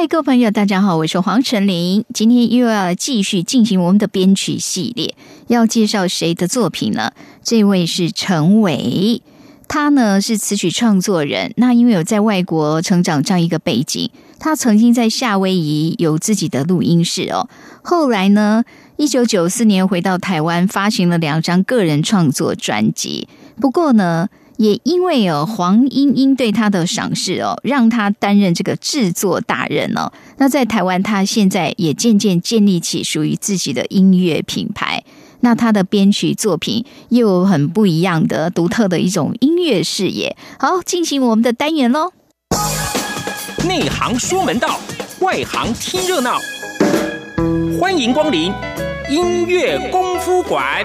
嗨，各位朋友，大家好，我是黄晨林。今天又要继续进行我们的编曲系列，要介绍谁的作品呢？这位是陈伟，他呢是词曲创作人。那因为有在外国成长这样一个背景，他曾经在夏威夷有自己的录音室哦。后来呢，一九九四年回到台湾，发行了两张个人创作专辑。不过呢。也因为哦，黄莺莺对他的赏识哦，让他担任这个制作大人哦。那在台湾，他现在也渐渐建立起属于自己的音乐品牌。那他的编曲作品又很不一样的、独特的一种音乐视野。好，进行我们的单元喽。内行说门道，外行听热闹。欢迎光临音乐功夫馆。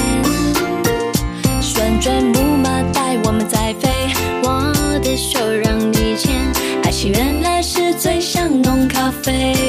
face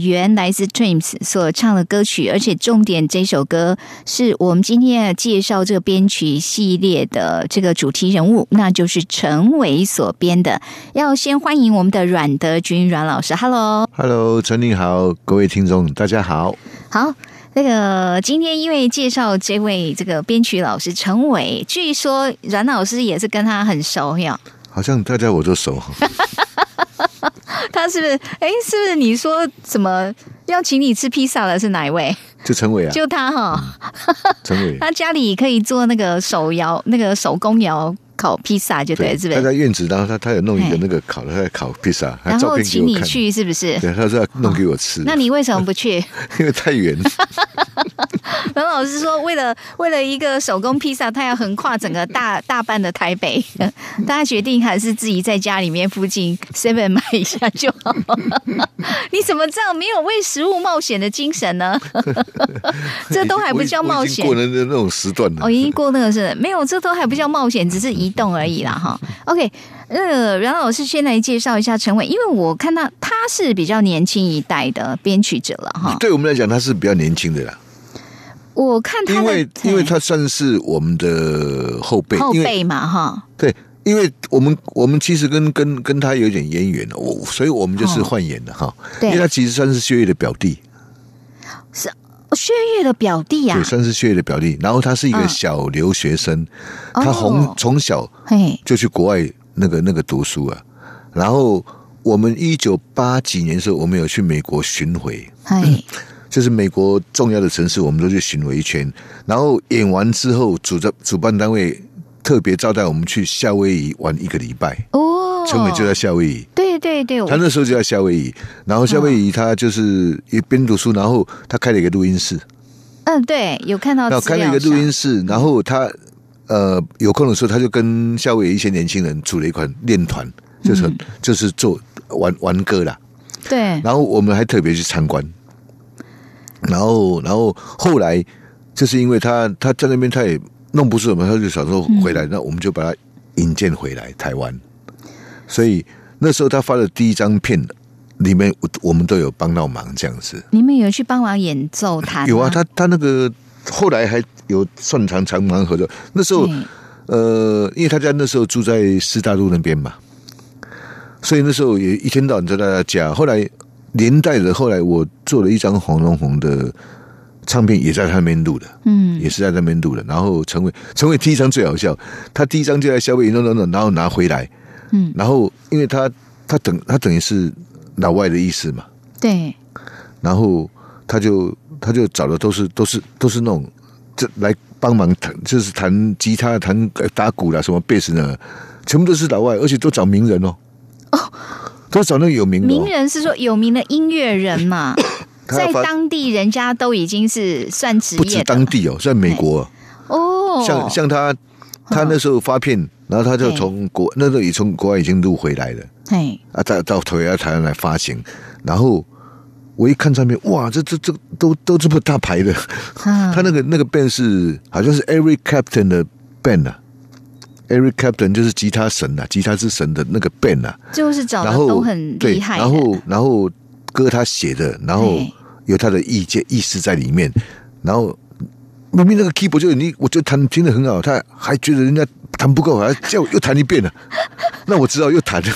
游乐园》来自 Dreams 所唱的歌曲，而且重点这首歌是我们今天要介绍这个编曲系列的这个主题人物，那就是陈伟所编的。要先欢迎我们的阮德军阮老师，Hello。Hello，陈宁好，各位听众大家好。好，那个今天因为介绍这位这个编曲老师陈伟，据说阮老师也是跟他很熟呀。好像大家我都熟，他是不是？哎，是不是你说什么要请你吃披萨的是哪一位？就陈伟啊，就他哈，陈伟。他家里可以做那个手摇、那个手工窑烤披萨，就对，是不他？在院子，然后他他有弄一个那个烤的，他在烤披萨，他然后请你。去，是不是？对，他说要弄给我吃，那你为什么不去？因为太远。阮 老师说，为了为了一个手工披萨，他要横跨整个大 大半的台北，大家决定还是自己在家里面附近 seven 买一下就好。你怎么这样没有为食物冒险的精神呢？这都还不叫冒险过。了那那种时段了。哦，已经过那个是没有，这都还不叫冒险，只是移动而已啦哈。OK，那个阮老师先来介绍一下陈伟，因为我看到他是比较年轻一代的编曲者了哈。对我们来讲，他是比较年轻的啦，我看他因为因为他算是我们的后辈，后辈嘛哈。对，因为我们我们其实跟跟跟他有点渊源的，我所以我们就是哦换演的哈，对因为他其实算是薛岳的表弟，薛岳的表弟啊、对，算是薛岳的表弟。然后他是一个嗯小留学生，哦他从从小，就去国外那个那个读书啊。然后我们一九八几年的时候，我们有去美国巡回，就是美国重要的城市，我们都去巡回一圈。然后演完之后，主办主办单位特别招待我们去夏威夷玩一个礼拜。哦，陈伟就在夏威夷，对对对，他那时候就在夏威夷。然后夏威夷他就是一边读书，然后他开了一个录音室，嗯对，有看到然后开了一个录音室，然后他呃有空的时候，他就跟夏威夷一些年轻人组了一款练团，就是、嗯就是做玩玩歌啦。对，然后我们还特别去参观，然后然后后来就是因为他他在那边他也弄不是什么，他就想说回嗯来，那我们就把他引荐回来台湾。所以那时候他发的第一张片里面，我我们都有帮到忙，这样子。你们有去帮忙演奏他？有啊，他他那个后来还有算长长忙合作。那时候呃，因为他家那时候住在师大路那边嘛，所以那时候也一天到晚在他家。后来连带的，后来我做了一张黄龙红的唱片，也在他那边录的，嗯也是在那边录的。然后陈伟，陈伟第一张最好笑，他第一张就在消费弄弄弄，然后拿回来，嗯，然后因为他他等他等于是老外的意思嘛，对，然后他就他就找的都是都是都是那种这来帮忙弹，就是弹吉他、弹呃打鼓啦，什么贝斯呢，全部都是老外，而且都找名人哦。哦，都找那个有名的、哦。名人是说有名的音乐人嘛，在当地人家都已经是算职不止业当地哦，在美国，哦，像像他他那时候发片，然后他就从国那时候也从国外已经录回来了。哎，啊，到到台湾台湾来发行，然后。我一看唱片，哇，这这这都都这么大牌的，啊 他那个那个 band 是好像是 Eric Clapton 的 band 啊，Eric Clapton 就是吉他神啊，吉他之神的那个 band 啊，就是找的然后都很，厉害的，然后然后歌他写的，然后对有他的意见意思在里面，然后明明那个 keyboard 就你，我就弹听得很好，他还觉得人家弹不够，还叫我又弹一遍了，那我知道又弹了。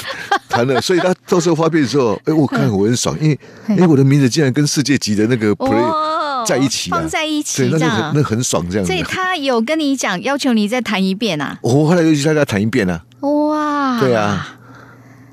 弹了，所以他到时候发片的时候，哎，我看我很爽，因为哎，我的名字竟然跟世界级的那个 play 哦在一起啊。放在一起对，那这样。就很那，很爽这样子。所。以他有跟你讲，要求你再弹一遍啊，我后来又去他家弹一遍啊，哇，对啊，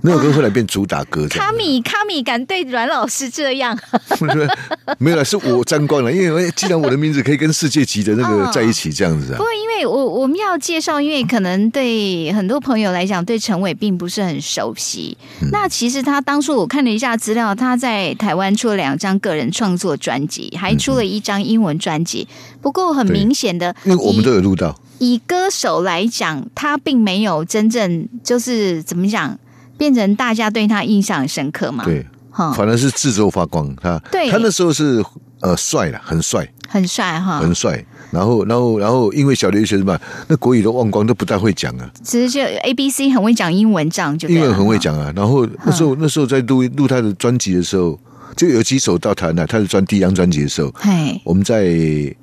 那首歌后来变主打歌卡。米卡米敢对阮老师这样，没有啦，是我沾光了，因为既然我的名字可以跟世界级的那个哦在一起这样子啊不，过因为我我们要介绍，因为可能对很多朋友来讲，对陈伟并不是很熟悉。嗯那其实他当初我看了一下资料，他在台湾出了两张个人创作专辑，还出了一张英文专辑。不过很明显的，因为我们都有录到，以歌手来讲，他并没有真正就是怎么讲，变成大家对他印象很深刻嘛。，对，哈，反而是自周发光。他对他那时候是呃帅了，很帅，很帅哈，很帅。然后，然后，然后，因为小留学生嘛，那国语都忘光，都不大会讲啊。其实就 A B C 很会讲英文，这样就英文很会哈。讲啊。然后那时候那时候在录录他的专辑的时候，就有几首到台南，他的专第一张专辑的时候，嘿，我们在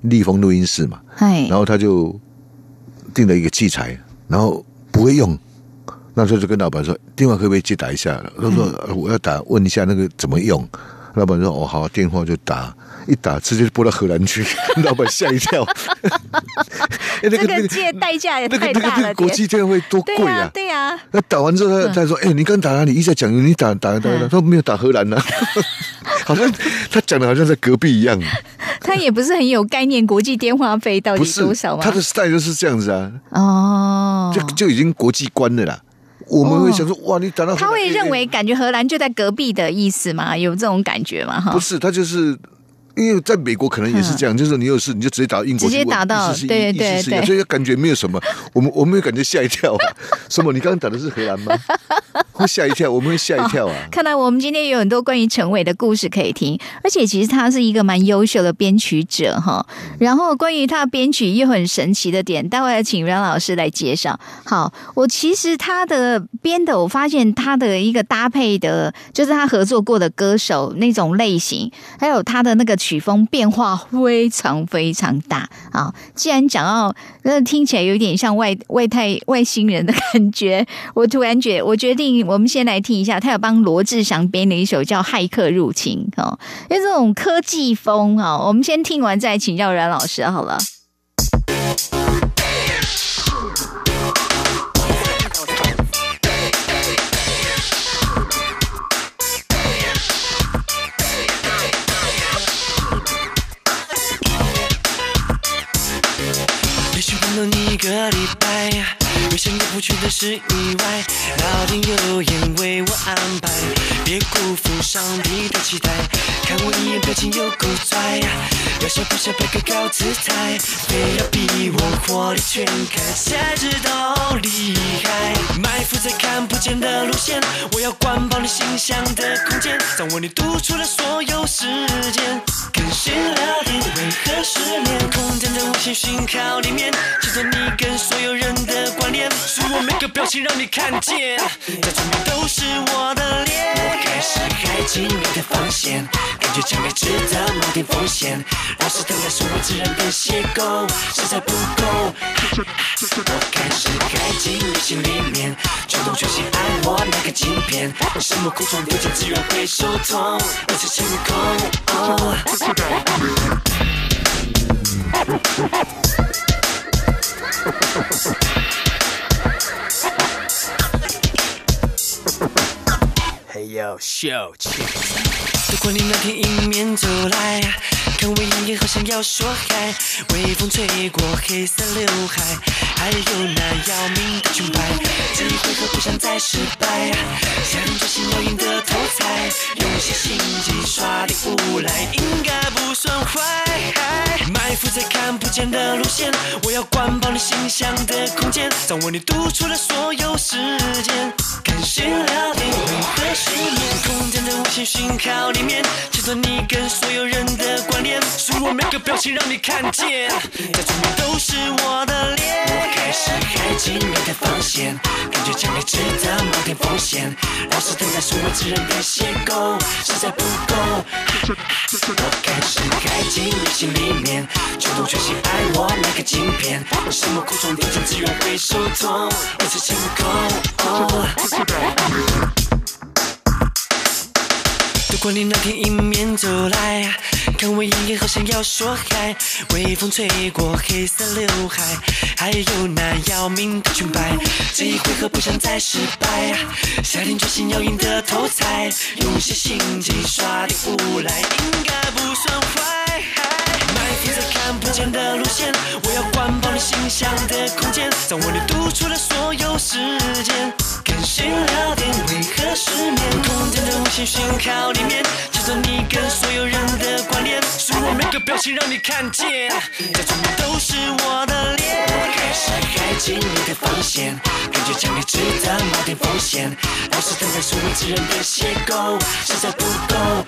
立丰录音室嘛，嘿然，后他就订了一个器材，然后不会用，那时候就跟老板说电话可不可以接打一下？他说呃我要打问一下那个怎么用。老板说：“哦，好，电话就打，一打直接拨到荷兰去，老板吓一跳。哎那这个借代价也太大了国际电话会多贵啊，！对呀，那打完之后，他他说：“哎、你刚打哪里？一直在讲你打打打打，嗯他说没有打荷兰呢、好像他讲的好像在隔壁一样，他也不是很有概念，国际电话费到底是多少吗？他的 style 就是这样子啊，哦，就就已经国际观了啦。我们会想说，哇，你打到他会哎认为感觉荷兰就在隔壁的意思吗？有这种感觉吗？哈不，是，他就是。因为在美国可能也是这样，就是你有事你就直接打英国，直接打到对对对所以感觉没有什么。我们我们会感觉吓一跳、啊，什么？你刚刚打的是荷兰吗？会吓一跳，我们会吓一跳啊！看来我们今天有很多关于陈伟的故事可以听，而且其实他是一个蛮优秀的编曲者哈。然后关于他的编曲又很神奇的点，待会儿请阮老师来介绍。好，我其实他的编的，我发现他的一个搭配的，就是他合作过的歌手那种类型，还有他的那个曲曲风变化非常非常大啊。既然讲到，那听起来有点像外外太外星人的感觉，我突然觉我决定，我们先来听一下，他有帮罗志祥编了一首叫《骇客入侵》哦，因为这种科技风啊、我们先听完再请教阮老师好了。个礼拜，没想到不觉得是意外。老天有眼为我安排，别辜负上帝的期待。看我一眼表情有够拽，要笑不笑摆个高姿态，非要逼我火力全开，才知道厉害。埋伏在看不见的路线，我要管爆你心象的空间，掌握你独处的所有时间。跟谁聊天为何失联？空间在无线讯号里面，记着你跟所有人的关联，是我每个表情让你看见，在左面都是我的脸。开始开启你的防线，感觉强烈值得冒点风险，老是等待是我自然的邂逅，实在不够。我开始开进你心里面，主动全心爱我那个镜片，什么苦衷不见自然会受痛，一次清空。要，秀气！如果你那天迎面走来，看我一眼，好像要说嗨。微风吹过黑色刘海，还有那要命的裙摆。这一回合不想再失败，下定决心要赢得头彩，用些心机耍点无赖，应该不算坏。埋伏在看不见的路线，我要管爆你心象的空间，掌握你独处的所有时间。跟谁聊天为何失眠？空间的无线讯号里面，切断你跟所有人的关联，是我每个表情让你看见，在左面都是我的脸。开始开启你的防线，感觉强烈值得冒点风险，老是等待是我自然的邂逅，实在不够。我开始开启你心里面，主动全心爱我那个镜片，什么苦衷听见自然会受痛，一次清空。如果你那天迎面走来，看我一眼，好像要说嗨。微风吹过黑色刘海，还有那要命的裙摆。这一回合不想再失败，下定决心要赢得头彩，用些心机耍点无赖，应该不算坏。埋伏在看不见的路线，我要管爆你心象的空间，掌握你独处的所有时间。跟谁聊天为何失眠？空间的无线讯号里面，记着你跟所有人的关联，是我每个表情让你看见，这全部都是我的脸。我开始开启你的防线，感觉奖励值得冒点风险，老是等待所谓之人的邂逅，实在不够。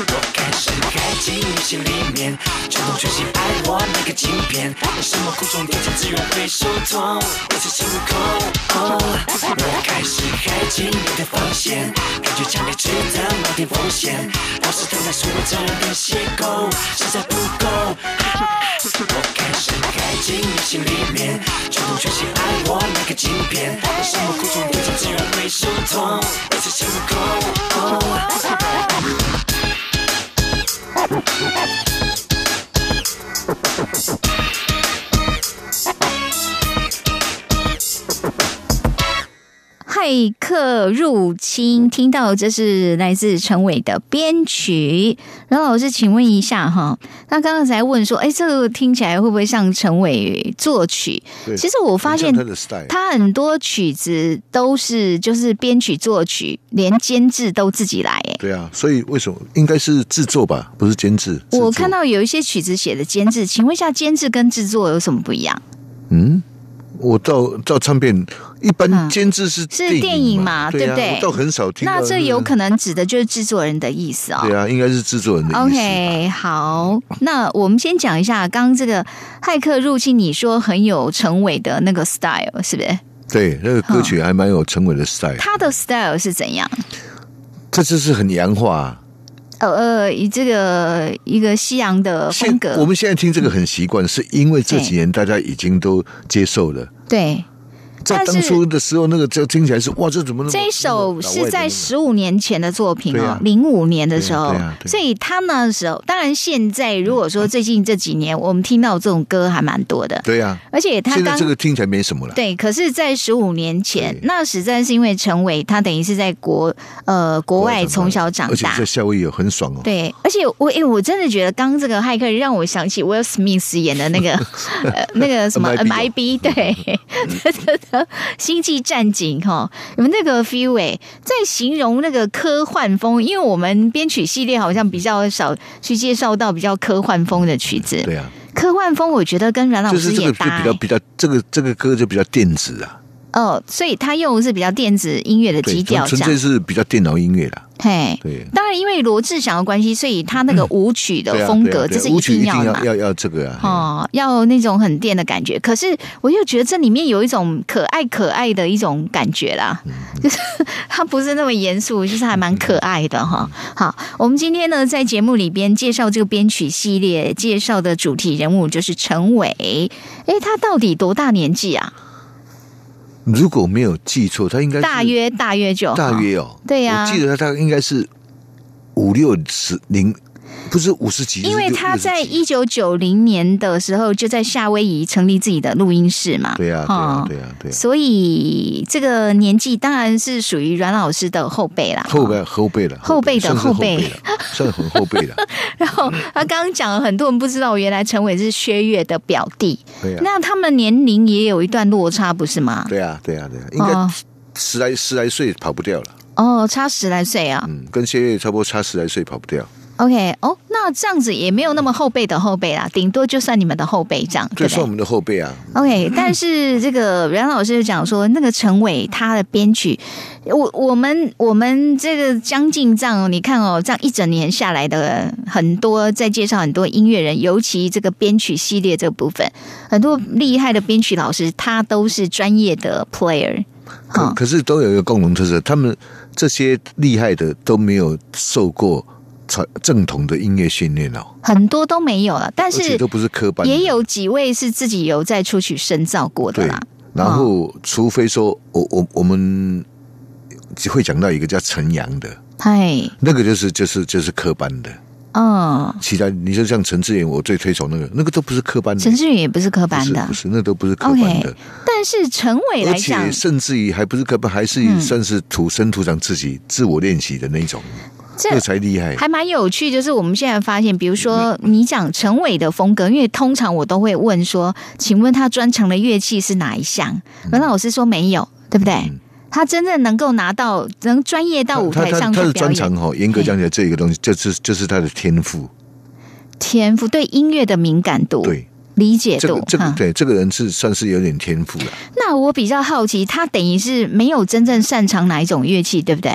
我开始开进你心里面，主动学习爱我那个镜片，什么苦衷听见自然会受痛，一次性入口。我开始开进你的防线，感觉奖励值得冒点风险，老是等待所谓之人的邂逅，实在不够。我开始开进你心里面，主动学习爱我那个镜片，什么苦衷听见自然会受痛，一次性入口。骇客入侵，听到这是来自陈伟的编曲。然后老师，请问一下哈，那刚刚才问说，哎，这个听起来会不会像陈伟作曲？对其实我发现他很多曲子都是就是编曲作曲，连监制都自己来。哎，对啊，所以为什么应该是制作吧，不是监制？我看到有一些曲子写的监制，请问一下，监制跟制作有什么不一样？嗯，我到到唱片，一嗯般监制是是电影嘛对不对我倒很少听那。这有可能指的就是制作人的意思哦。对啊，应该是制作人的意思。OK，好，那我们先讲一下刚刚这个骇客入侵，你说很有陈伟的那个 style 是不是？对，那个歌曲还蛮有陈伟的 style，他的 style 是怎样？这就是很洋化。呃呃，以这个一个西洋的风格，我们现在听这个很习惯，是因为这几年大家已经都接受了。对在当初的时候，那个就听起来是哇，这怎么那么这一首是在十十五年前的作品啊，哦零五年的时候。所以他那时候，当然现在如果说最近这几年我们听到这种歌还蛮多的，对呀、而且他现在这个听起来没什么了。对，可是，在十五年前，那实在是因为陈伟他等于是在国呃国外从小长大。而且在，夏威夷有很爽哦。对，而且我哎、我真的觉得刚刚这个骇客让我想起 Will Smith 演的那个 呃那个什么 MIB MIB，对，星际战警哈，你们那个 feel 哎、在形容那个科幻风，因为我们编曲系列好像比较少去介绍到比较科幻风的曲子，对啊，科幻风我觉得跟阮老就是这个比较比较这个这个歌就比较电子啊，哦，所以他用的是比较电子音乐的基，调，纯纯粹。是比较电脑音乐啦。嘿，对，当然因为罗志祥的关系，所以他那个舞曲的风格，这是一要嘛。定要要要这个啊。哦，要那种很电的感觉，可是我又觉得这里面有一种可爱可爱的一种感觉啦，嗯就是 它不是那么严肃，就是还蛮可爱的哈。好，我们今天呢在节目里边介绍这个编曲系列，介绍的主题人物就是陈伟。诶，他到底多大年纪啊？如果没有记错，他应该是大约大约就大约哦，对呀。我记得他大概应该是五六十零，不是五十几，因为他在一九九零年的时候就在夏威夷成立自己的录音室嘛，对呀对呀哦对呀对啊，所以这个年纪当然是属于阮老师的后辈啦。后辈后辈了，后辈的后辈。了，算很后辈了，然后他刚刚讲了，很多人不知道，原来陈伟是薛岳的表弟，对呀那他们年龄也有一段落差，不是吗？对呀对呀对呀，应该哦。十来十来岁跑不掉了，哦，差十来岁啊。嗯，跟薛岳差不多差十来岁跑不掉，OK，哦，那这样子也没有那么后辈的后辈啦，顶多就算你们的后辈这样，对不对这算我们的后辈啊，？OK，但是这个阮老师就讲说，那个陈伟他的编曲，我我们我们这个将近这样，你看哦，这样一整年下来的很多，在介绍很多音乐人，尤其这个编曲系列这部分，很多厉害的编曲老师，他都是专业的 player。可可是都有一个共同特色，他们这些厉害的都没有受过传正统的音乐训练哦，很多都没有了，但是都不是科班，也有几位是自己有在出去深造过的啦。，然后除非说我我我们会讲到一个叫陈阳的，嗨，那个就是就是就是科班的，嗯，其他你就像陈志远，我最推崇那个，那个都不是科班的，陈志远也不是科班的。是不是，那都不是科班的，但是陈伟而来讲且，甚至于还不是科班，还是嗯。算是土生土长自己自我练习的那种，这个才厉害。还蛮有趣，就是我们现在发现，比如说你讲陈伟的风格，因为通常我都会问说，请问他专长的乐器是哪一项？嗯老师说没有，对不对？他真正能够拿到能专业到舞台他他他的上去表演，专长哈，严格讲起来，这一个东西就是就是他的天赋。天赋对音乐的敏感度，对，理解度这个，这个哈对这个人是算是有点天赋了。那我比较好奇，他等于是没有真正擅长哪一种乐器，对不对？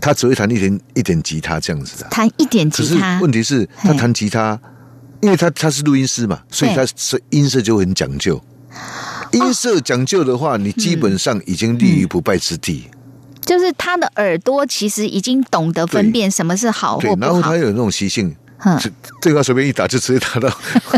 他只会弹一点一点吉他这样子的。弹一点吉他可是问题是，他弹吉他，因为他他是录音师嘛，所以他是音色就很讲究。音色讲究的话，你基本上已经立于不败之地。就是他的耳朵其实已经懂得分辨什么是好或，不好对然后他。有那种习性，哼这这个随便一打就直接打到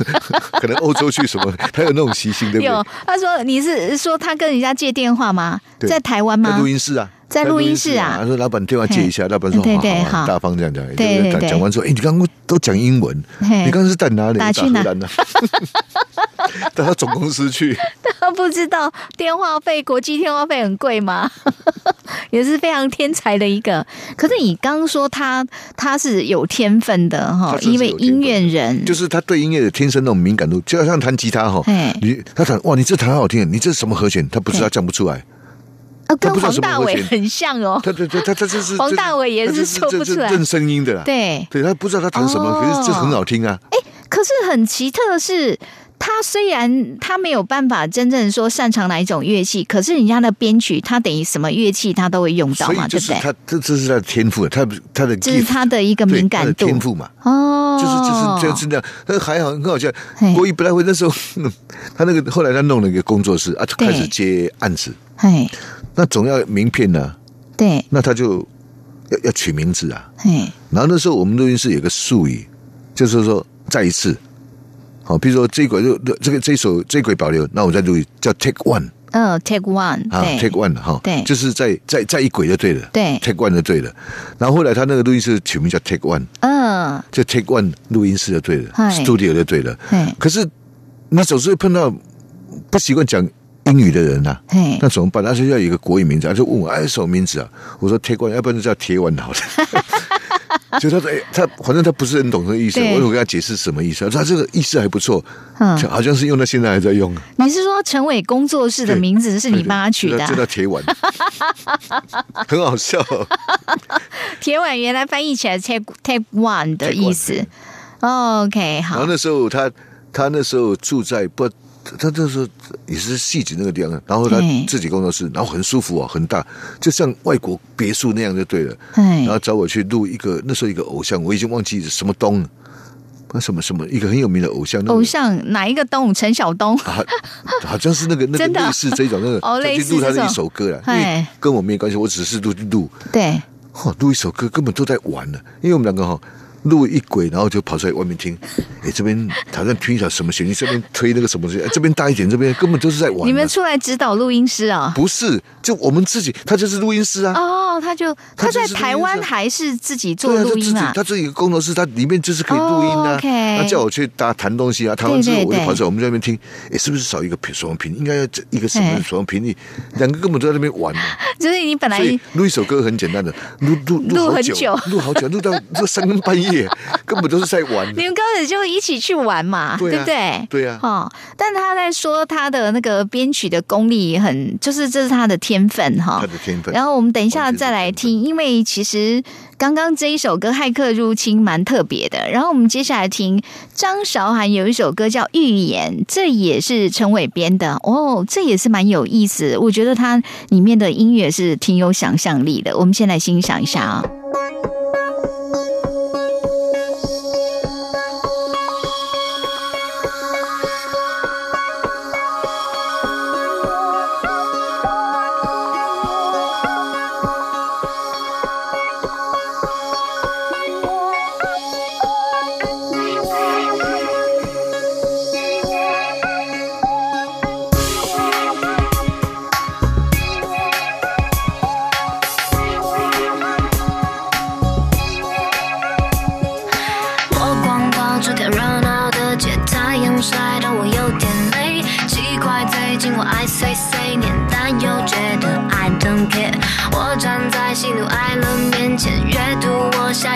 可能欧洲去什么，他有那种习性，对不有对？，他说你是说他跟人家借电话吗？对在台湾吗在录？音室啊，在录音室啊他说老板电话接一下，老板说对好好好，对好大方这样讲。对对对讲完说，哎，你刚刚都讲英文，你刚刚是在哪里？打去哪呢？打到总公司去，他不知道电话费，国际电话费很贵吗？也是非常天才的一个。可是你刚刚说他他是有天分的哈因为音乐人就是他对音乐的天生那种敏感度，就好像弹吉他哈嘿，你他弹哇，你这弹好好听，你这是什么和弦？他不知道，嘿讲不出来。啊，跟黄大伟很像哦。他对对，他他这是 黄大伟也是说不出来认声音的啦。对，对，他不知道他弹什么，哦可是这很好听啊。哎可是很奇特的是，他虽然他没有办法真正说擅长哪一种乐器，可是人家的编曲，他等于什么乐器他都会用到嘛，对不对？是他这这是他的天赋，他他的这是他的一个敏感度天赋嘛。哦，就是就是就是那样，但是还好很好笑嘿。国语不太会，那时候嗯 他那个后来他弄了一个工作室啊，就开始接案子，嘿，那总要名片呢、对，那他就要要取名字啊。嘿，然后那时候我们录音室有个术语，就是说再一次，好，比如说这一轨就这个这一首这一轨保留，那我再录音叫 take one 嗯，take one，啊对，take one 哈，对。就是在在在一轨就对了，对，take one 就对了。然后后来他那个录音室取名叫 take one，嗯，就 take one 录音室就对了嗨，studio 就对了。嘿，可是那总是会碰到不习惯讲英语的人呐、啊。那怎么办？他就要有一个国语名字，他就问我哎什么名字啊？我说铁罐，要不然就叫铁碗好了。就他说哎，他反正他不是很懂这个意思，对我有跟他解释什么意思。他说这个意思还不错，嗯好像是用到现在还在用。你是说陈伟工作室的名字是你帮他取的对就叫啊？铁碗，很好笑。铁碗原来翻译起来 take take one 的意思。OK，好，然后那时候他他那时候住在不。他那时候也是戏子那个地方，然后他自己工作室，然后很舒服啊，很大，就像外国别墅那样就对了。哎然，后找我去录一个那时候一个偶像，我已经忘记什么东，那什么什么一个很有名的偶像，那个偶像哪一个东？陈晓东。啊，好像是那个那个类似这种那个，哦类似这种去录他的一首歌了，因为哎跟我没关系，我只是录录，对，哦，录一首歌根本都在玩呢，因为我们两个哈。录一轨，然后就跑出来外面听，哎，这边好像听一下什么旋律，这边推那个什么东西，哎这边大一点，这边根本就是在玩呢。你们出来指导录音师啊？不是，就我们自己，他就是录音师啊。哦，他就他在台湾还是自己做对啊，他自己录音啊？他自己一个工作室，他里面就是可以录音哦啊。，OK 他叫我去打弹东西啊，弹完之后我就跑出来，我们在那边听，哎，是不是少一个频什么频？应该要这一个什么哎什么频率？两个根本都在那边玩嘛。就是你本来录一首歌很简单的，录录录很久，录好久，录到录三更半夜，根本都是在玩。你们根本就一起去玩嘛，对啊不对？对啊哦，但他在说他的那个编曲的功力很，就是这是他的天分哈他。的天分。然后我们等一下再来听，因为其实刚刚这一首歌《骇客入侵》蛮特别的。然后我们接下来听张韶涵有一首歌叫《预言》，这也是陈伟编的哦，这也是蛮有意思的。我觉得它里面的音乐是挺有想象力的。我们先来欣赏一下啊、我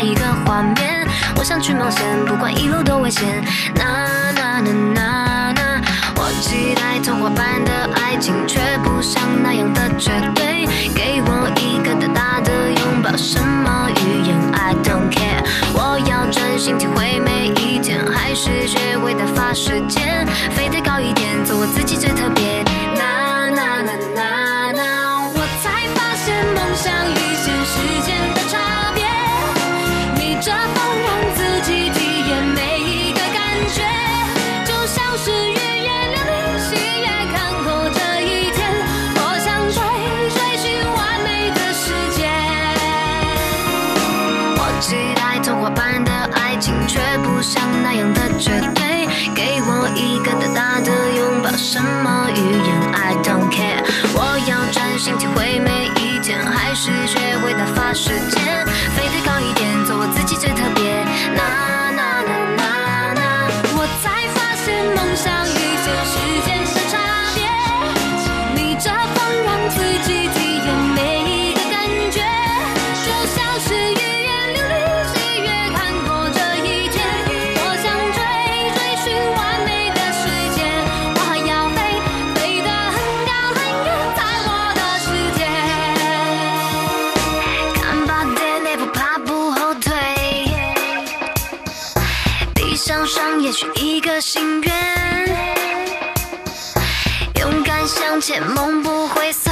一个画面，我想去冒险，不管一路多危险。那那那那那，我期待童话般的爱情，却不想那样的绝对。给我一个大大的拥抱，什么语言？I don't care。我要专心体会每一天，还是学会打发时间？飞得高一点，做我自己最特别。那那那那。世界向前，梦不会碎。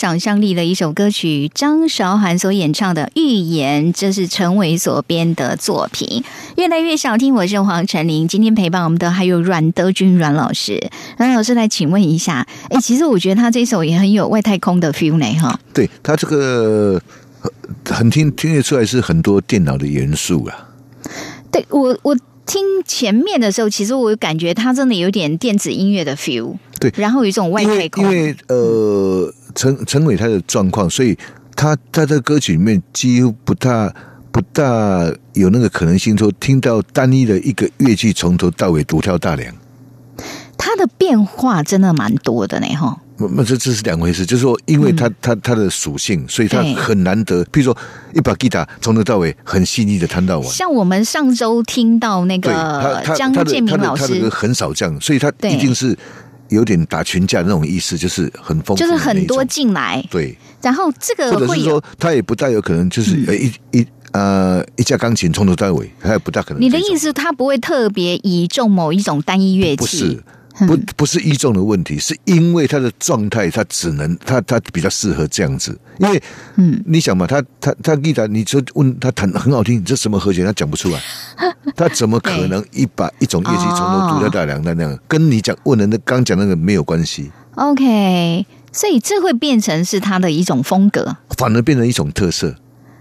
想象力的一首歌曲，张韶涵所演唱的《预言》，这是陈伟所编的作品。越来越想听，我是黄晨林。今天陪伴我们的还有阮德军阮老师，阮老师来请问一下，哎，其实我觉得他这首也很有外太空的 feel 呢，哈。对他这个呃很听听得出来是很多电脑的元素啊。对我我听前面的时候，其实我感觉他真的有点电子音乐的 feel，对然后有一种外因太空，为因为呃，陈陈伟他的状况，所以他他在歌曲里面几乎不大不大有那个可能性说听到单一的一个乐器从头到尾独挑大梁。它的变化真的蛮多的呢，哈。那那这这是两回事，就是说，因为它它它的属性，所以它很难得。譬如说，一把吉他从头到尾很细腻的弹到完，像我们上周听到那个江建明老师，很少这样，所以他对一定是有点打群架那种意思，就是很丰富就是很多进来，对，然后这个或者是说他也不大有可能就是一一呃一架钢琴从头到尾，他也不大可能。你的意？思，他不会特别倚重某一种单一乐器，不是。不不是一重的问题，是因为他的状态，他只能他他比较适合这样子。因为，嗯，你想嘛，他他他吉他，你说问他弹很好听，你这什么和弦，他讲不出来，他怎么可能一把一种乐器从头独挑大梁的那样？跟你讲问人的那刚讲那个没有关系，OK，所以这会变成是他的一种风格，反而变成一种特色。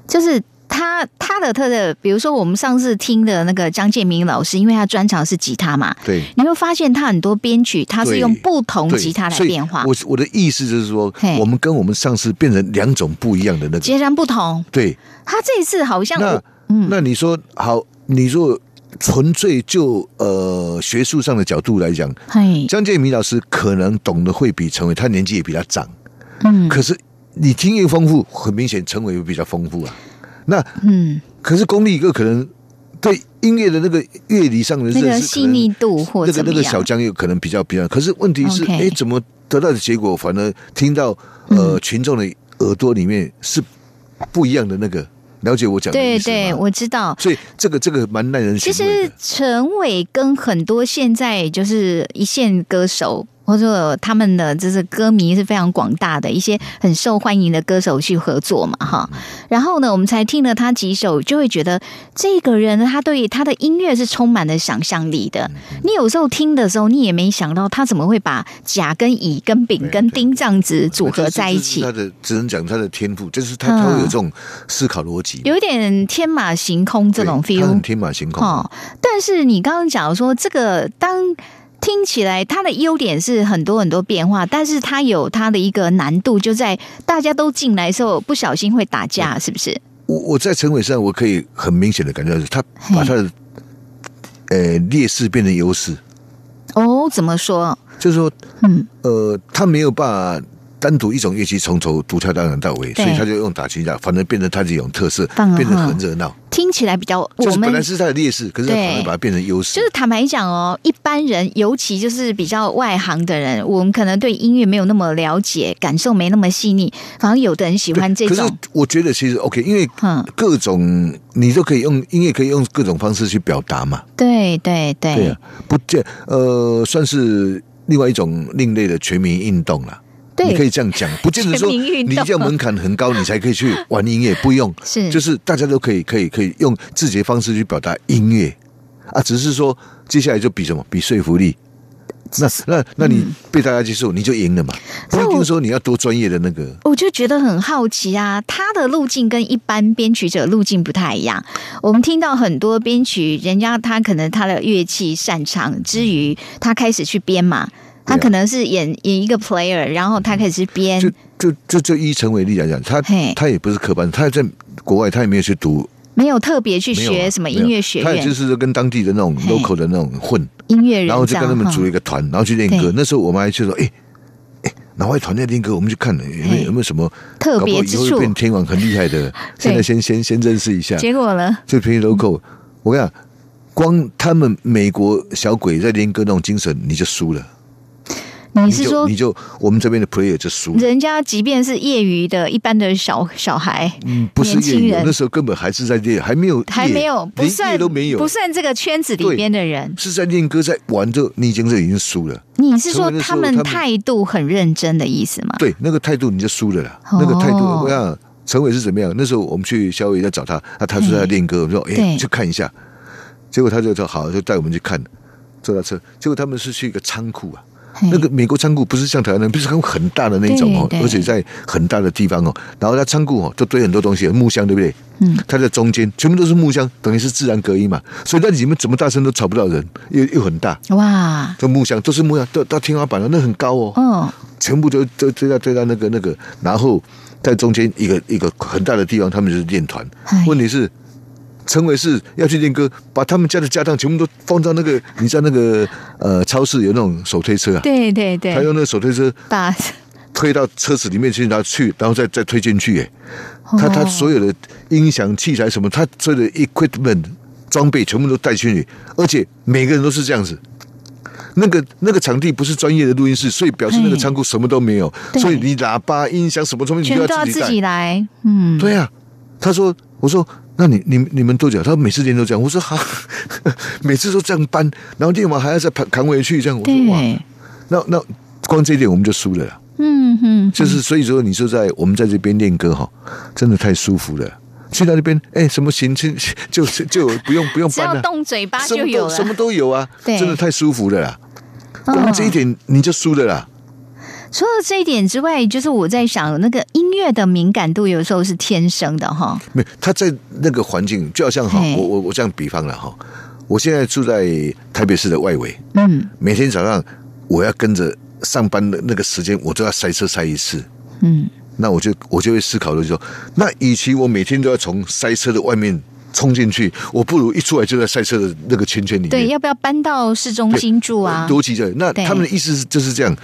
就是他他的特色，比如说我们上次听的那个张建明老师，因为他专长是吉他嘛，对，你会发现他很多编曲，他是用不同吉他来变化，我我的意思就是说，我们跟我们上次变成两种不一样的那个。截然不同。对，他这一次好像那嗯。那你说好，你说纯粹就呃学术上的角度来讲，嘿，张建明老师可能懂得会比陈伟，他年纪也比他长，嗯。可是你经验丰富，很明显陈伟会比较丰富啊。那嗯，可是功力一个可能对音乐的那个乐理上的那个细腻度或那个那个小江有可能比较比较，可是问题是哎，怎么得到的结果反而听到呃、嗯群众的耳朵里面是不一样的那个？了解我讲的意思对对，吗我知道。所以这个这个蛮耐人其寻味实。陈伟跟很多现在就是一线歌手，或者他们的就是歌迷是非常广大的一些很受欢迎的歌手去合作嘛，哈。然后呢，我们才听了他几首，就会觉得这个人他对他的音乐是充满了想象力的。你有时候听的时候，你也没想到他怎么会把甲跟乙跟丙跟丁这样子组合在一起他的只能讲他的天赋，就是他他会有这种思考逻辑，有一点天马行空这种 feel 很。天马行空。哦，但是你刚刚讲说这个当。听起来它的优点是很多很多变化，但是它有它的一个难度，就在大家都进来的时候不小心会打架，是不是？我我在陈伟上，我可以很明显的感觉到，他把他的呃劣势变成优势，哦，怎么说？就是说，嗯，呃，他没有办法单独一种乐器从头独跳到到尾，所以他就用打击架，反而变成他这种特色变得很热闹。听起来比较我们是本来是他的劣势，可是反而把它变成优势。就是坦白讲哦，一般人，尤其就是比较外行的人，我们可能对音乐没有那么了解，感受没那么细腻，反而有的人喜欢这可是种，我觉得其实 OK，因为嗯，各种你都可以用音乐，可以用各种方式去表达嘛。对对对，对啊，不见呃，算是另外一种另类的全民运动了。对你可以这样讲，不见得说你这样门槛很高，你才可以去玩音乐，不用，是就是大家都可以可以可以用自己的方式去表达音乐啊，只是说接下来就比什么，比说服力。那那那你被大家接受，你就赢了嘛，不所以我一定说你要多专业的那个。我就觉得很好奇啊，他的路径跟一般编曲者路径不太一样。我们听到很多编曲，人家他可能他的乐器擅长之余，他开始去编嘛。他可能是演演一个 player，然后他开始去编就，就就就以陈伟丽来讲，他他也不是科班，他在国外他也没有去读没有特别去学什么音乐学院他也就、是跟当地的那种 local 的那种混，音乐人然后就跟他们组一个团，然后去练歌。那时候我们还去说，哎哎，哪位团在练歌？我们去看了有没有有没有什么特别之处。变天王很厉害的。现在先先先认识一下，结果呢？这便宜 local。我跟你讲，光他们美国小鬼在练歌那种精神，你就输了。你是说就你就我们这边的 player 就输了。人家即便是业余的一般的小小孩，嗯，不是业余，人那时候根本还是在练，还没有还没有不连算业都没有，不算这个圈子里边的人。是在练歌，在玩就你已经是已经输了。你是说他们态度很认真的意思吗？对，那个态度你就输了啦。哦那个态度，我想陈伟是怎么样？那时候我们去小伟在找他，啊，他说他在练歌，我们说对哎，去看一下。结果他就说好，就带我们去看，坐到车。结果他们是去一个仓库啊，嘿那个美国仓库不是像台湾的，不是很很大的那种哦而且在很大的地方哦。然后他仓库哦，就堆很多东西，木箱对不对？嗯，它在中间，全部都是木箱，等于是自然隔音嘛，所以那里面怎么大声都吵不到人，又又很大。哇，这木箱都是木箱，到到天花板了，那很高哦。哦，全部都都堆到堆到那个那个，然后在中间一个一个很大的地方，他们就是练团哎。问题是，陈伟是要去练歌，把他们家的家当全部都放到那个，你知道那个呃超市有那种手推车啊，对对对。他，用那个手推车把推到车子里面去，然后去，然后再再推进去，哎，他他哦所有的音响器材什么，他所有的 equipment 装备全部都带进去，而且每个人都是这样子。那个那个场地不是专业的录音室，所以表示那个仓库什么都没有，所以你喇叭、音响什么东西你全都都要自。己来，嗯，对啊、他说，我说，那你你你们多久？他说每次练都这样。我说好，每次都这样搬，然后练完还要再扛扛回去，这样。我说哇，那那光这一点我们就输了啦。嗯哼，就是所以说，你说在我们在这边练歌哈，真的太舒服了。去到那边，哎，什么行程就就就不用不用只要动嘴巴就有了，什么都有啊，真的太舒服了啦。嗯光这一点你就输了啦。除了这一点之外，就是我在想，那个音乐的敏感度有时候是天生的哈。没有，他在那个环境，就好像哈，我我我这样比方了哈，我现在住在台北市的外围，嗯每天早上我要跟着上班的那个时间，我都要塞车塞一次。嗯，那我就我就会思考的说，那与其我每天都要从塞车的外面冲进去，我不如一出来就在塞车的那个圈圈里面。对，要不要搬到市中心住啊？逻辑在。那他们的意思是就是这样，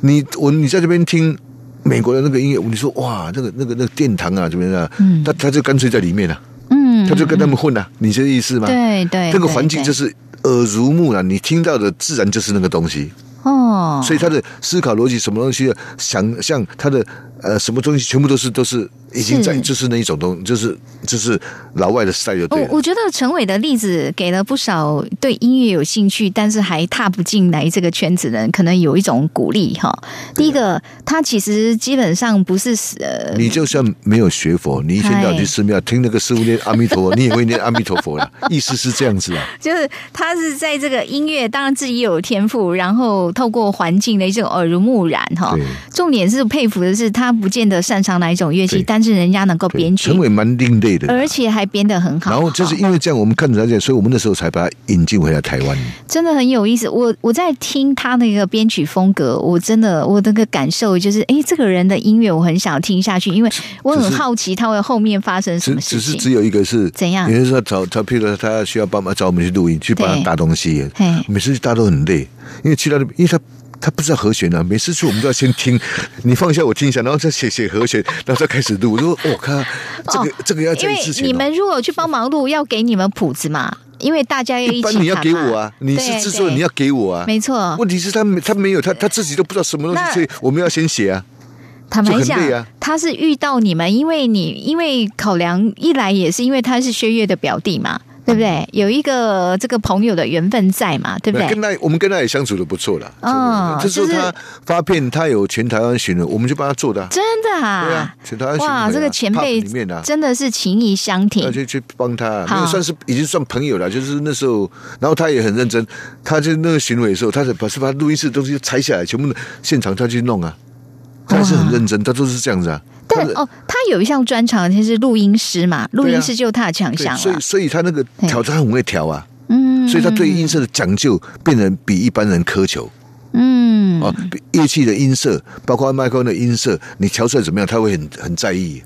你我你在这边听美国的那个音乐，你说哇，那个那个那个殿堂啊，怎么样他他就干脆在里面啊，嗯，他就跟他们混啊，你这意思吗？对对，那个环境就是耳濡目染，你听到的自然就是那个东西，哦，所以他的思考逻辑什么东西，想象他的呃什么东西，全部都是都是已经在就是那一种东，就是就是老外的 style 就对了。我我觉得陈伟的例子给了不少对音乐有兴趣，但是还踏不进来这个圈子的人，可能有一种鼓励哈。第一个，他其实基本上不是呃，你就算没有学佛，你一天到晚哎去寺庙听那个师傅念阿弥陀佛，你也会念阿弥陀佛了。意思是这样子啊，就是他是在这个音乐，当然自己有天赋，然后透过环境的一种耳濡目染哈。重点是佩服的是，他不见得擅长哪一种乐器，对但是人家能够编曲陈，伟蛮另类的。而且还编得很好。然后就是因为这样，我们看着他这样，所以我们那时候才把他引进回来台湾。真的很有意思。我我在听他那个编曲风格，我真的我那个感受就是，哎，这个人的音乐我很想听下去，因为我很好奇他会后面发生什么事情。只是只有一个是怎样有的时候找找，譬如说他需要帮忙找我们去录音，去帮他搭东西嘿，每次去搭都很累，因为其他的，因为他。他不知道和弦啊，每次去我们都要先听，你放下我听一下，然后再写写和弦，然后再开始录。我说我看这个、哦这个要因为在之前、哦。你们如果去帮忙录，要给你们谱子嘛，因为大家要一起一般你要给我啊，你是制作人，你要给我啊。没错。问题是他没他没有他他自己都不知道什么东西，所以我们要先写啊。坦白讲就很累啊，他是遇到你们，因为你因为考量一来也是因为他是薛岳的表弟嘛，对不对？有一个这个朋友的缘分在嘛，对不对？跟他我们跟他也相处的不错了。哦就是这时候他发片，他有全台湾巡了，我们就帮他做的啊。真的啊，对啊，全台湾巡回啊哇，这个前辈 Pop 里面啊。真的是情谊相挺要。去去帮他，好那个算是已经算朋友了。就是那时候，然后他也很认真，他就那个巡回的时候，他是把是把录音室的东西拆下来，全部的现场他去弄啊。他还是很认真，他都是这样子啊。但哦，他有一项专长，就是录音师嘛，录音师就是他的强项，了。所以所以他那个调他很会调啊，嗯，所以他对音色的讲究变得比一般人苛求。嗯，哦，乐器的音色，包括麦克风的音色，你调出来怎么样，他会很很在意，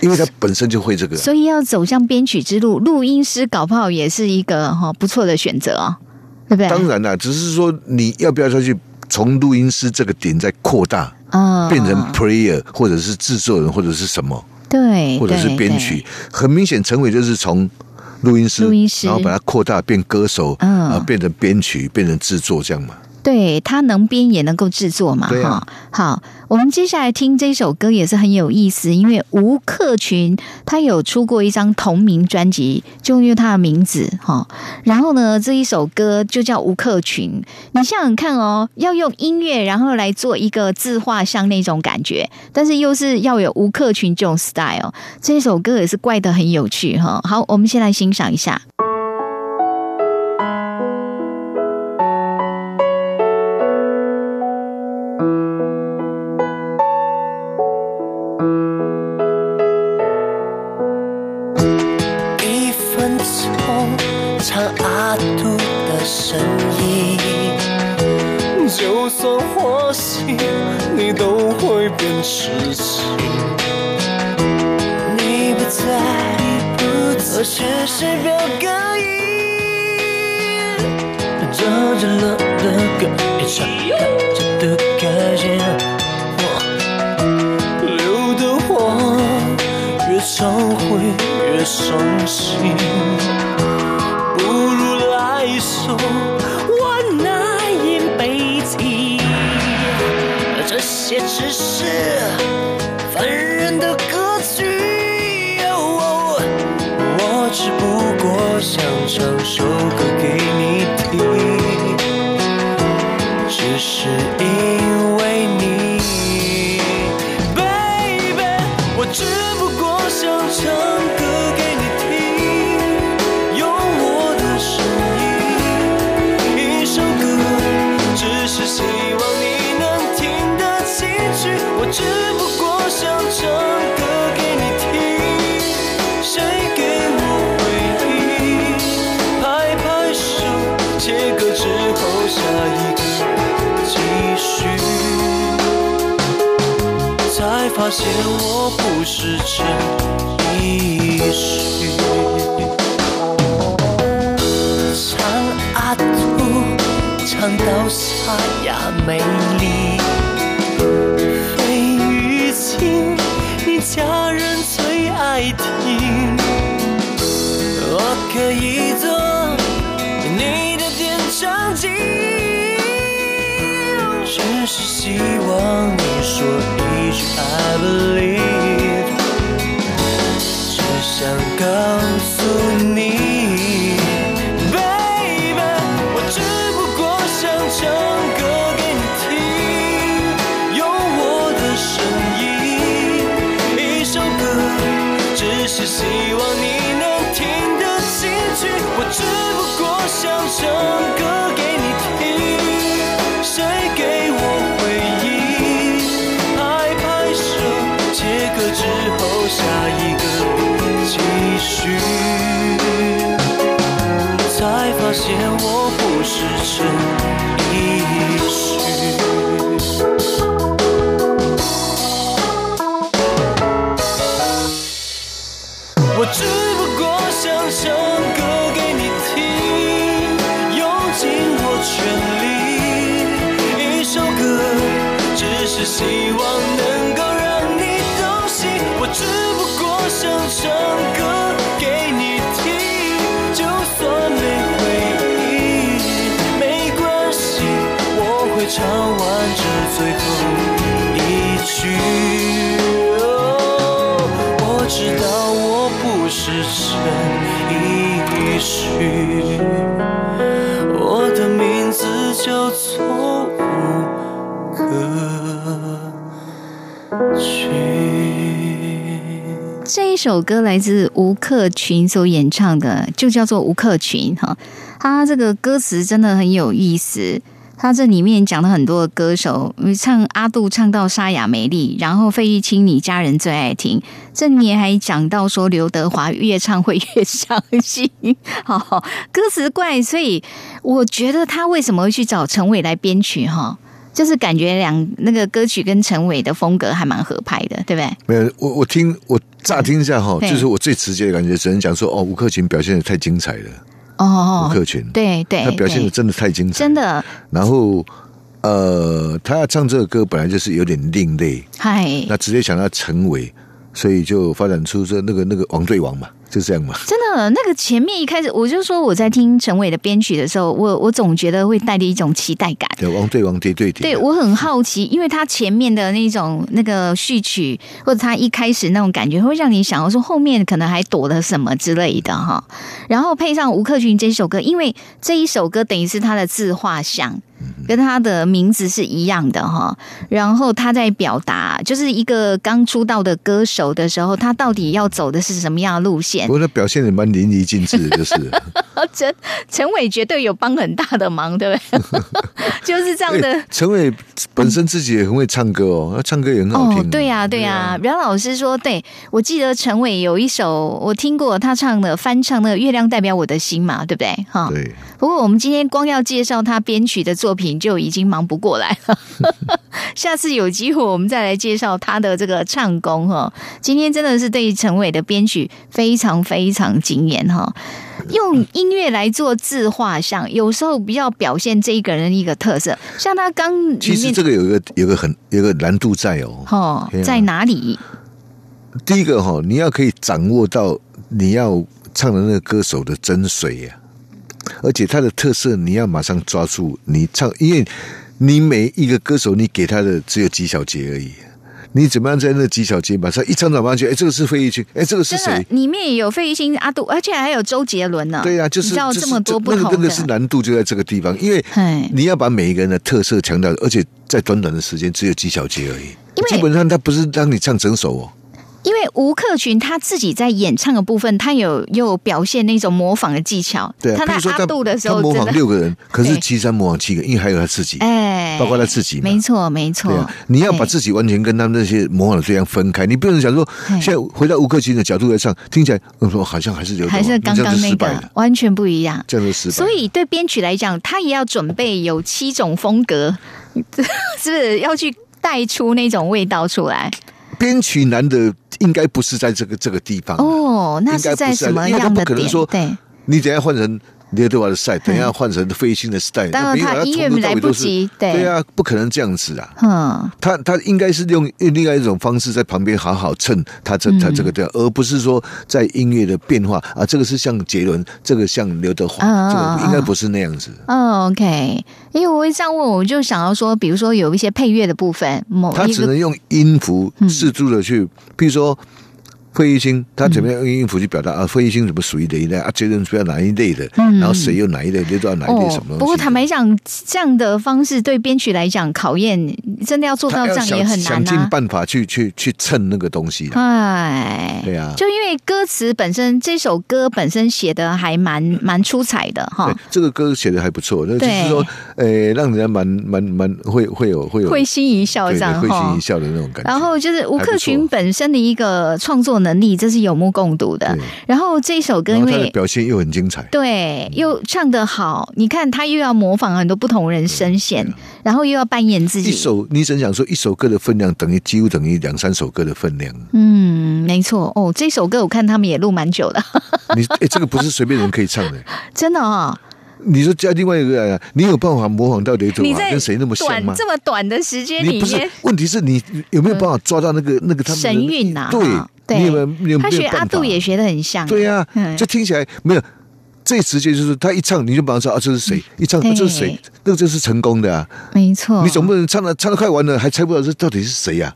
因为他本身就会这个。所以要走向编曲之路，录音师搞不好也是一个哈不错的选择哦，对不对？当然啦，只是说你要不要再去从录音师这个点再扩大，啊变成 player 或者是制作人或者是什么，对，或者是编曲。很明显，陈伟就是从录音师，录音师然后把它扩大变歌手，嗯啊，变成编曲，变成制作这样嘛。对他能编也能够制作嘛，哈。好，我们接下来听这首歌也是很有意思，因为吴克群他有出过一张同名专辑，就用他的名字哈。然后呢，这一首歌就叫吴克群。你想想看哦，要用音乐然后来做一个自画像那种感觉，但是又是要有吴克群这种 style。这首歌也是怪得很有趣哈。好，我们先来欣赏一下。是表个音，这着了的歌，一场看着的开心。流的话越常会越伤心，不如来首《One Night in 北京》，这些只是希望你能听得进去。我只不过想唱歌给你听，谁给我回应？拍拍手，切歌之后下一个继续，才发现我不是陈奕迅。唱到沙哑美丽。费玉清，你家人最爱听。我可以做你的点唱机，只是希望你说一句 I believe，只想告诉你唱歌给你听，谁给我回应？拍拍手，切歌之后下一个继续。才发现我不是真。最后一句。我知道我不是陈奕迅，我的名字叫做吴克群。这一首歌来自吴克群所演唱的，就叫做吴克群哈。他这个歌词真的很有意思，他这里面讲了很多的歌手，唱阿杜唱到沙哑美丽，然后费玉清你家人最爱听，这里面还讲到说刘德华越唱会越伤心，好歌词怪，所以我觉得他为什么会去找陈伟来编曲哈？就是感觉两那个歌曲跟陈伟的风格还蛮合拍的，对不对？没有，我我听我乍听一下哈，就是我最直接的感觉，只能讲说哦，吴克群表现的太精彩了，哦，吴克群，对对，他表现的真的太精彩，真。的，然后呃，他要唱这个歌本来就是有点另类，嗨，那直接想要成为，所以就发展出这那个那个王对王嘛，就这样嘛。真的，那个前面一开始我就说我在听陈伟的编曲的时候，我我总觉得会带着一种期待感。对，王对王叠对叠。对我很好奇，因为他前面的那种那个序曲，或者他一开始那种感觉，会让你想要说后面可能还躲了什么之类的哈。然后配上吴克群这首歌，因为这一首歌等于是他的自画像，跟他的名字是一样的哈。然后他在表达，就是一个刚出道的歌手的时候，他到底要走的是什么样的路线不？过他表现的蛮淋漓尽致的，就是。陈陈伟绝对有帮很大的忙，对不对？就是这样的。哎陈伟本身自己也很会唱歌哦，他唱歌也很好听。哦，对呀、对呀、阮老师说，对我记得陈伟有一首我听过他唱的翻唱那个《月亮代表我的心》嘛，对不对？哈。对，不过我们今天光要介绍他编曲的作品就已经忙不过来了，下次有机会我们再来介绍他的这个唱功哈。今天真的是对陈伟的编曲非常非常惊艳哈。用音乐来做自画像，有时候比较表现这一个人的一个特色。像他刚其实这个有一个有一个很有一个难度在哦。哦在哪里？第一个哈、你要可以掌握到你要唱的那个歌手的真髓呀、而且他的特色你要马上抓住。你唱，因为你每一个歌手你给他的只有几小节而已。你怎么样在那几小节马上一唱到马上去？哎，这个是费玉清，哎，这个是谁？，里面也有费玉清、阿杜，而且还有周杰伦呢。对呀、就是你知道这么多不那个同的，那个是难度就在这个地方，因为嘿你要把每一个人的特色强调，而且在短短的时间只有几小节而已。因为基本上他不是让你唱整首哦，因为吴克群他自己在演唱的部分，他有有表现那种模仿的技巧。对啊，他在阿杜的时候真的，仿六个人，可是其实他模仿七个，因为还有他自己，哎，包括他自己嘛没错没错。对啊，你要把哎自己完全跟他们那些模仿的对象分开，你不能想说嘿现在回到吴克群的角度来唱，听起来我说好像还是刘德华还是刚刚那个完全不一样。这样就失败。所以对编曲来讲，他也要准备有七种风格，是不是要去带出那种味道出来？编曲难的应该不是在这个这个地方哦，那应该不是在什么样的点？不可能说对，你等一下换成刘德华的 style，等一下换成费玉清的 style，当然那没有他音乐从头到尾来不都是及对。对啊，不可能这样子啊。嗯，他他应该是用用另外一种方式在旁边好好衬他这他这个调，而不是说在音乐的变化啊，这个是像杰伦，这个像刘德华，这嗯个应该不是那样子。嗯，OK，因为我会这样问，我就想要说，比如说有一些配乐的部分，某他只能用音符嗯。适度的去，比如说费玉清他怎么样用音符去表达啊？费玉清怎么属于哪一类啊？杰伦属于哪一类的？然后谁又哪一类？你知道哪一类什么东西？嗯哦不过坦白讲，这样的方式对编曲来讲考验，真的要做到这样也很想想尽。办法去去去蹭那个东西的。哎，对啊就因为歌词本身，这首歌本身写的还蛮 蛮出彩的哈，，这个歌写的还不错，那就是说，呃，让人家蛮蛮蛮会会有会有会心一笑这样哈会心一。笑的那种感觉。然后就是吴克群本身的一个创作能力，这是有目共睹的。然后这一首歌，因为表现又很精彩，对又唱得好，你看他又要模仿很多不同人声线然后又要扮演自己。一首你怎想说一首歌的分量等于几乎等于两三首歌的分量？嗯，没错哦，这首歌我看他们也录蛮久的，你哎，这个不是随便人可以唱的。真的哦。你说加另外一个，你有办法模仿到雷祖你在华跟谁那么像吗？短这么短的时间你不是里面，，问题是你有没有办法抓到那个那个他们的神韵呐、对哈，对，你有没有你有没他学阿杜也学的很像，对呀、嗯就听起来没有。最直接就是他一唱你就马上知道啊，这是谁？一唱、啊、这是谁？那个就是成功的啊！没错。你总不能唱的唱的快完了还猜不到这到底是谁呀、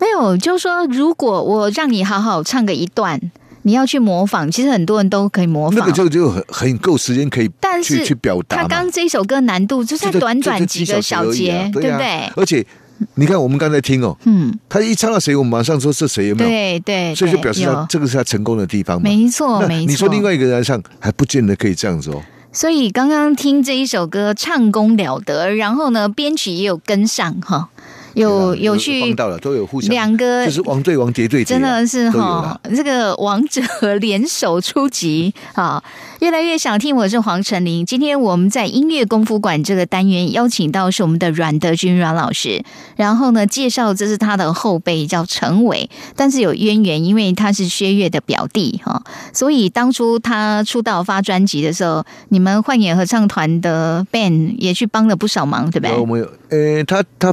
没有，就是说，如果我让你好好唱个一段，你要去模仿，其实很多人都可以模仿。那个就就很很够时间可以但是去去表达他嘛。刚这首歌难度就在就短短就几个小节，啊对不啊对？而且你看我们刚才听哦，嗯，他一唱到谁，我们马上说是谁，有没有？对对，所以就表示他这个是他成功的地方嘛。没错没错。你说另外一个人来唱，还不见得可以这样子哦。所以刚刚听这一首歌唱功了得，然后呢，编曲也有跟上哈，有有去帮到了，都有互相两个就是王对王杰对叠啊，真的是哈啦，这个王者联手出击啊！越来越想听，我是黄成林。今天我们在音乐功夫馆这个单元邀请到是我们的阮德军阮老师，然后呢介绍这是他的后辈叫陈伟，但是有渊源，因为他是薛岳的表弟哈，所以当初他出道发专辑的时候，你们幻野合唱团的 band 也去帮了不少忙，对不对？我们有，呃，他他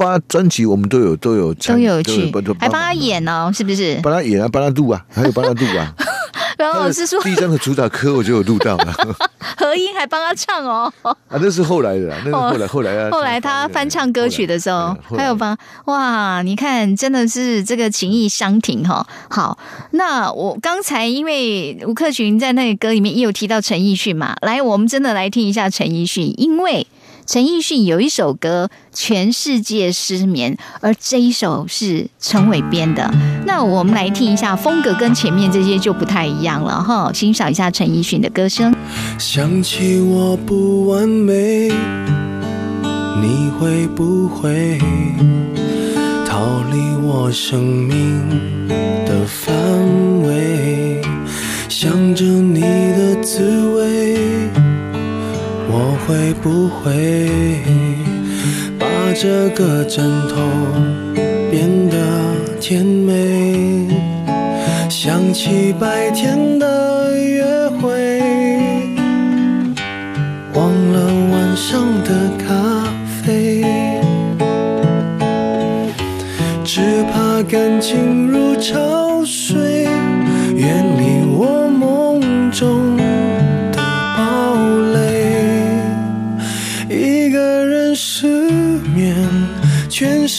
发专辑，我们都有都有参都有去都，还帮他演哦，是不是？帮他演啊，帮他录啊，还有帮他录啊。然后是说第一张的主打歌我就有录到 了合音还帮他唱哦。啊，那是后来的啦，那是后来后来啊，后来他翻唱歌曲的时候，还有帮哇，你看真的是这个情意相挺哈。好，那我刚才因为吴克群在那个歌里面也有提到陈奕迅嘛，来，我们真的来听一下陈奕迅，因为。陈奕迅有一首歌《全世界失眠》，而这一首是陈伟编的。那我们来听一下，风格跟前面这些就不太一样了哈。欣赏一下陈奕迅的歌声。想起我不完美，你会不会逃离我生命的范围？想着你的滋味，会不会把这个枕头变得甜美？想起白天的约会。忘了晚上的咖啡，只怕感情如潮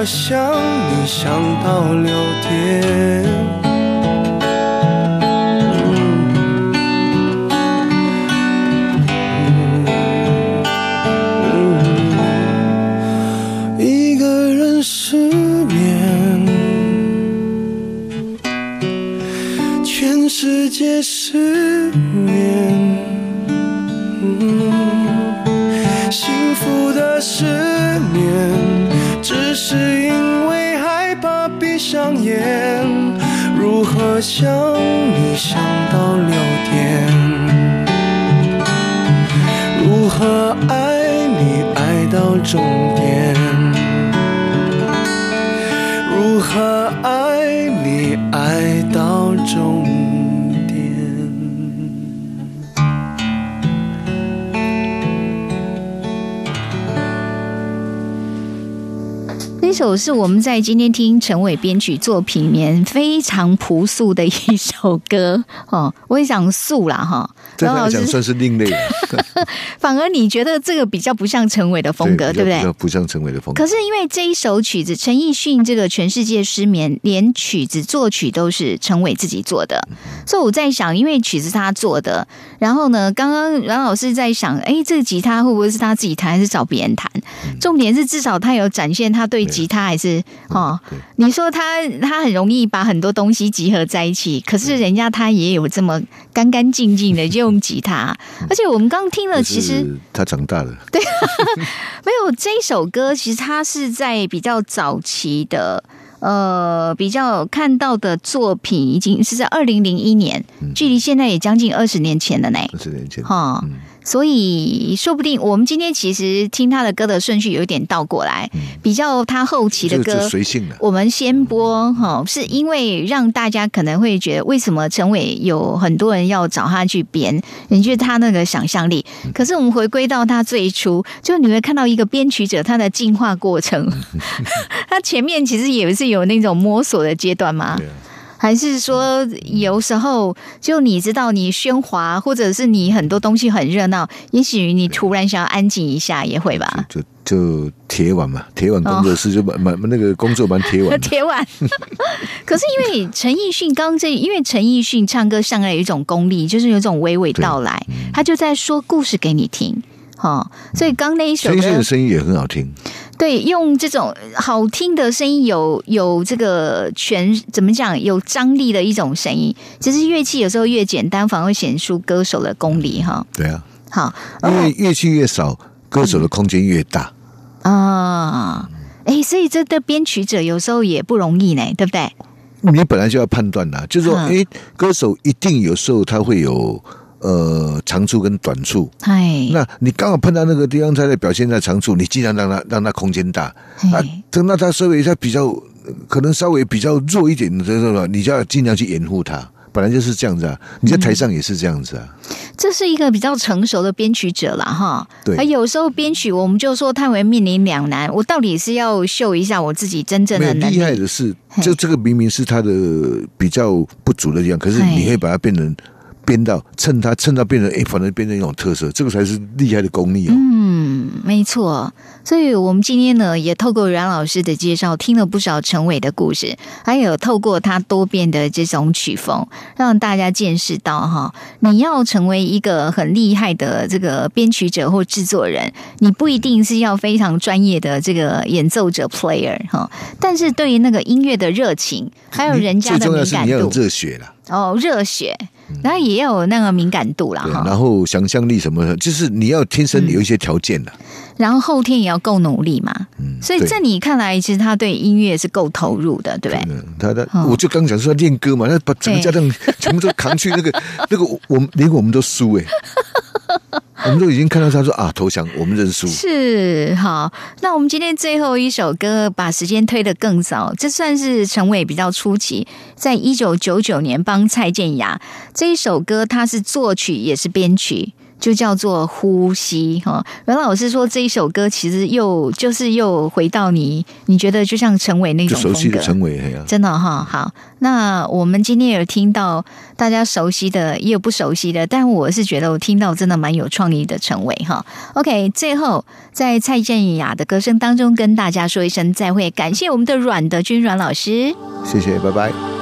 我想你想到六点？想你想到六点？如何首是我们在今天听陈伟编曲作品里面非常朴素的一首歌 哦，我也想素啦哈。对他然后老师，来讲算是另类的 反而你觉得这个比较不像陈伟的风格，对不对比较比较？不像陈伟的风格可。是因为这一首曲子，陈奕迅这个《全世界失眠》，连曲子作曲都是陈伟自己做的，所以我在想，因为曲子是他做的，然后呢，刚刚阮老师在想，哎，这个吉他会不会是他自己弹，还是找别人弹？重点是至少他有展现他对吉他还是哦，你说他他很容易把很多东西集合在一起，可是人家他也有这么干干净净的就用吉他，而且我们刚听了，其实他长大了，对没有这一首歌，其实他是在比较早期的。呃，比较看到的作品已经是在二零零一年，距离现在也将近二十年前了呢。二十年前。哈、嗯所以说不定我们今天其实听他的歌的顺序有一点倒过来，比较他后期的歌随性的，我们先播哈，是因为让大家可能会觉得，为什么陈伟有很多人要找他去编？你觉得他那个想象力？嗯可是我们回归到他最初，就你会看到一个编曲者他的进化过程，他前面其实也是有那种摸索的阶段嘛？对啊，还是说有时候就你知道你喧哗，或者是你很多东西很热闹，也许你突然想要安静一下也会吧？就就铁碗嘛，铁碗工作室就蛮蛮那个工作蛮铁腕的。铁碗。可是因为陈奕迅刚这，因为陈奕迅唱歌上来有一种功力，就是有一种娓娓道来，他就在说故事给你听。哦，所以刚那一首歌陈奕迅的，声音也很好听，对，用这种好听的声音，有有这个全怎么讲，有张力的一种声音。其实乐器有时候越简单，反而会显出歌手的功力哈。对啊，好因为乐器越少，歌手的空间越大。啊，哎，所以这的编曲者有时候也不容易呢，对不对？你本来就要判断啦，就是说，嗯哎，歌手一定有时候他会有呃长处跟短处。哎，那你刚好碰到那个地方，他在表现在长处，你尽量让他让他空间大。啊嘿，等到他稍微它比较呃可能稍微比较弱一点的时候，你就要尽量去掩护他。本来就是这样子啊，你在台上也是这样子啊。这是一个比较成熟的编曲者了哈。对而有时候编曲我们就说他会面临两难，我到底是要秀一下我自己真正的能厉害，的是，嘿就这个明明是他的比较不足的地方，可是你可以把它变成编到趁它趁它变成哎，反正变成一种特色，这个才是厉害的功力哦。嗯，没错。所以我们今天呢，也透过阮老师的介绍，听了不少陈伟的故事，还有透过他多变的这种曲风，让大家见识到哈，你要成为一个很厉害的这个编曲者或制作人，你不一定是要非常专业的这个演奏者 player 哈，但是对于那个音乐的热情，还有人家的敏感重要是你要有度，热血啦。哦，热血。然后也要有那个敏感度啦，哈，然后想象力什么的，就是你要天生有一些条件的。然后后天也要够努力嘛。嗯，所以在你看来，其实他对音乐是够投入的，对不对？嗯，他他哦，我就刚讲说他练歌嘛，他把整个家当全部都扛去那个 那个，我们连我们都输哎，我们都已经看到他说啊投降，我们认输。是好，那我们今天最后一首歌，把时间推得更早，这算是陈伟比较初期，在一九九九年帮蔡健雅这一首歌，他是作曲也是编曲。就叫做呼吸哈，阮老师说这一首歌其实又就是又回到你，你觉得就像陈伟那种风格，悉的陈伟，真的哈，好，那我们今天有听到大家熟悉的，也有不熟悉的，但我是觉得我听到真的蛮有创意的陈伟哈。OK，最后在蔡健雅的歌声当中跟大家说一声再会，感谢我们的阮德军阮老师。谢谢，拜拜。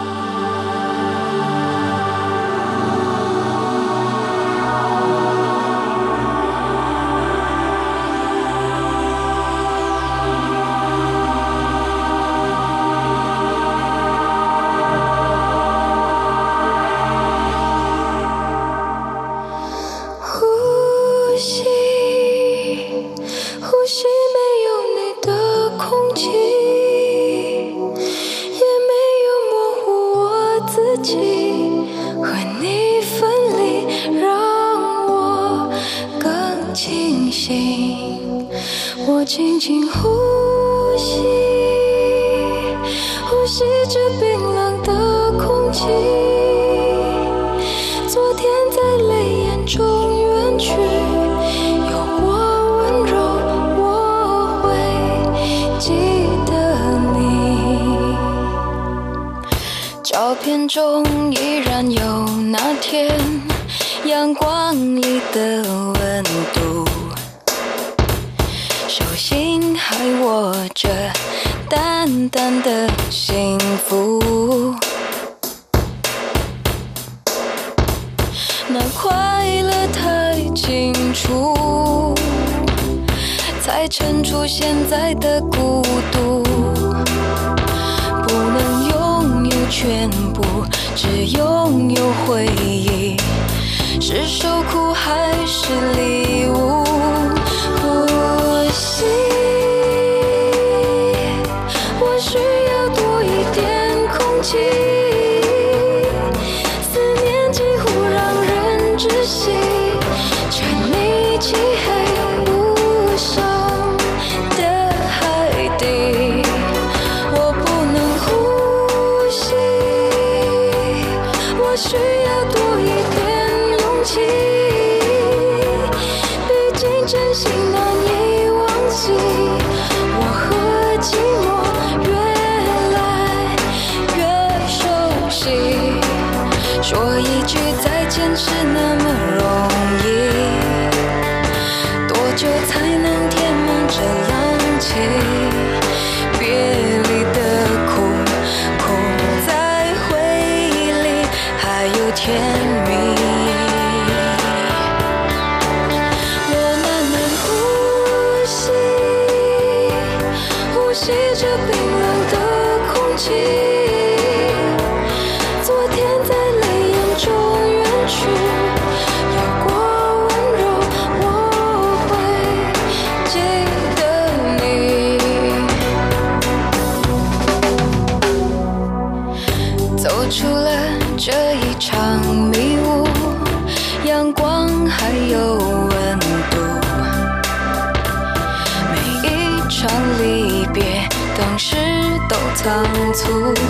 真心当初，